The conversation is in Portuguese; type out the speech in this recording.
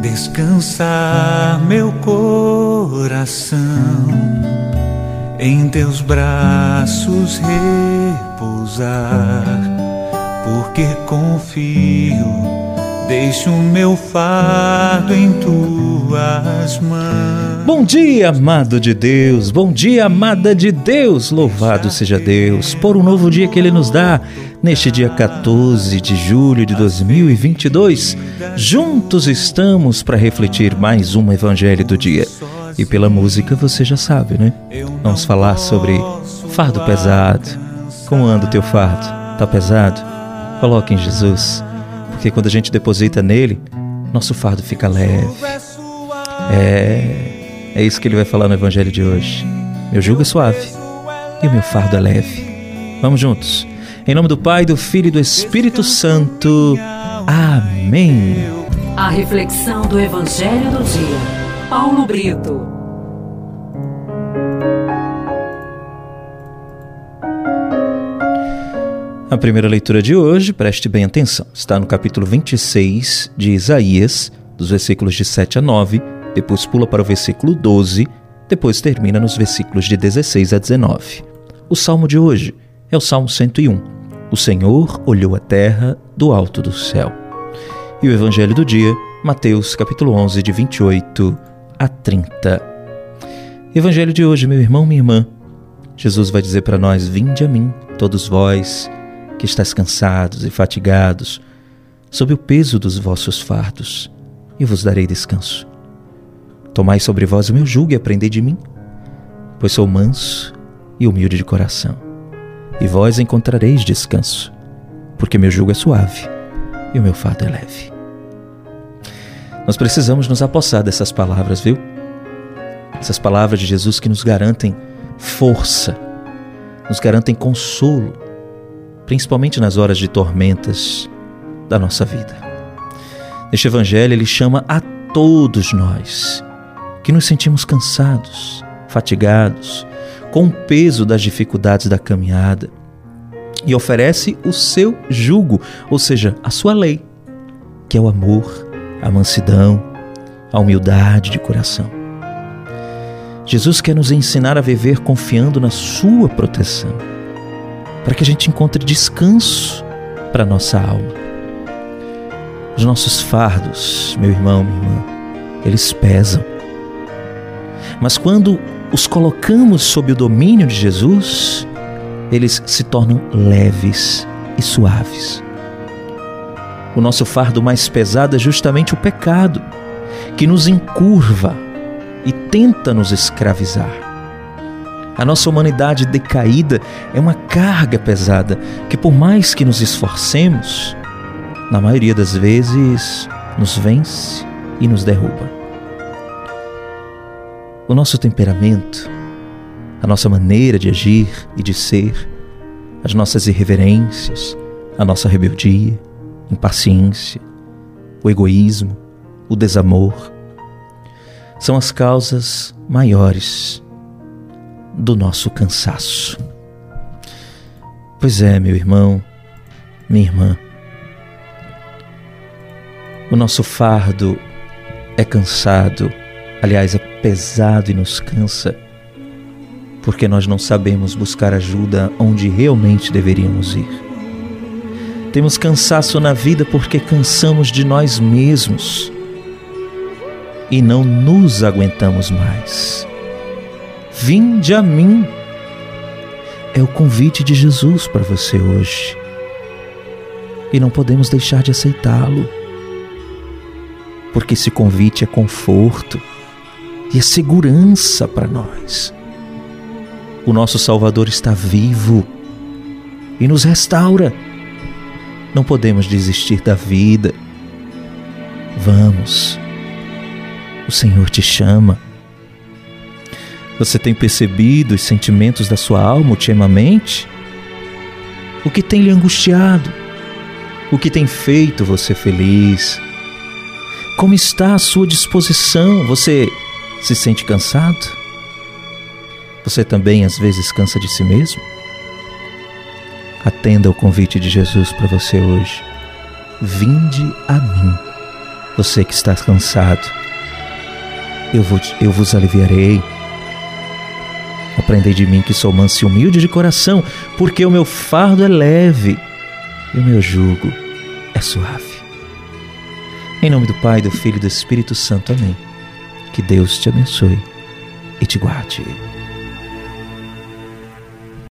descansar meu coração em teus braços repousar, porque confio Deixo o meu fardo em tuas mãos. Bom dia, amado de Deus. Bom dia, amada de Deus. Louvado seja Deus por um novo dia que Ele nos dá. Neste dia 14 de julho de 2022, juntos estamos para refletir mais um Evangelho do dia. E pela música você já sabe, né? Vamos falar sobre fardo pesado. Como anda o teu fardo? Tá pesado? Coloque em Jesus porque quando a gente deposita nele, nosso fardo fica leve. É, é isso que ele vai falar no Evangelho de hoje. Meu jugo é suave e o meu fardo é leve. Vamos juntos. Em nome do Pai, do Filho e do Espírito Santo. Amém. A reflexão do Evangelho do dia. Paulo Brito. A primeira leitura de hoje, preste bem atenção, está no capítulo 26 de Isaías, dos versículos de 7 a 9, depois pula para o versículo 12, depois termina nos versículos de 16 a 19. O salmo de hoje é o Salmo 101. O Senhor olhou a terra do alto do céu. E o evangelho do dia, Mateus capítulo 11, de 28 a 30. Evangelho de hoje, meu irmão, minha irmã. Jesus vai dizer para nós: Vinde a mim, todos vós que estáis cansados e fatigados, sob o peso dos vossos fardos, e vos darei descanso. Tomai sobre vós o meu jugo e aprendei de mim, pois sou manso e humilde de coração, e vós encontrareis descanso, porque meu jugo é suave e o meu fardo é leve. Nós precisamos nos apossar dessas palavras, viu? Essas palavras de Jesus que nos garantem força, nos garantem consolo, principalmente nas horas de tormentas da nossa vida. Neste Evangelho, ele chama a todos nós que nos sentimos cansados, fatigados, com o peso das dificuldades da caminhada e oferece o seu jugo, ou seja, a sua lei, que é o amor, a mansidão, a humildade de coração. Jesus quer nos ensinar a viver confiando na Sua proteção para que a gente encontre descanso para nossa alma. Os nossos fardos, meu irmão, minha irmã, eles pesam. Mas quando os colocamos sob o domínio de Jesus, eles se tornam leves e suaves. O nosso fardo mais pesado é justamente o pecado, que nos encurva e tenta nos escravizar. A nossa humanidade decaída é uma carga pesada que, por mais que nos esforcemos, na maioria das vezes nos vence e nos derruba. O nosso temperamento, a nossa maneira de agir e de ser, as nossas irreverências, a nossa rebeldia, impaciência, o egoísmo, o desamor, são as causas maiores do nosso cansaço. Pois é, meu irmão, minha irmã, o nosso fardo é cansado, aliás, é pesado e nos cansa, porque nós não sabemos buscar ajuda onde realmente deveríamos ir. Temos cansaço na vida porque cansamos de nós mesmos e não nos aguentamos mais. Vinde a mim. É o convite de Jesus para você hoje. E não podemos deixar de aceitá-lo. Porque esse convite é conforto e é segurança para nós. O nosso Salvador está vivo e nos restaura. Não podemos desistir da vida. Vamos. O Senhor te chama. Você tem percebido os sentimentos da sua alma ultimamente? O que tem lhe angustiado? O que tem feito você feliz? Como está a sua disposição? Você se sente cansado? Você também às vezes cansa de si mesmo? Atenda ao convite de Jesus para você hoje. Vinde a mim Você que está cansado, eu, vou, eu vos aliviarei. Aprendei de mim que sou manso e humilde de coração, porque o meu fardo é leve e o meu jugo é suave. Em nome do Pai, do Filho e do Espírito Santo. Amém. Que Deus te abençoe e te guarde.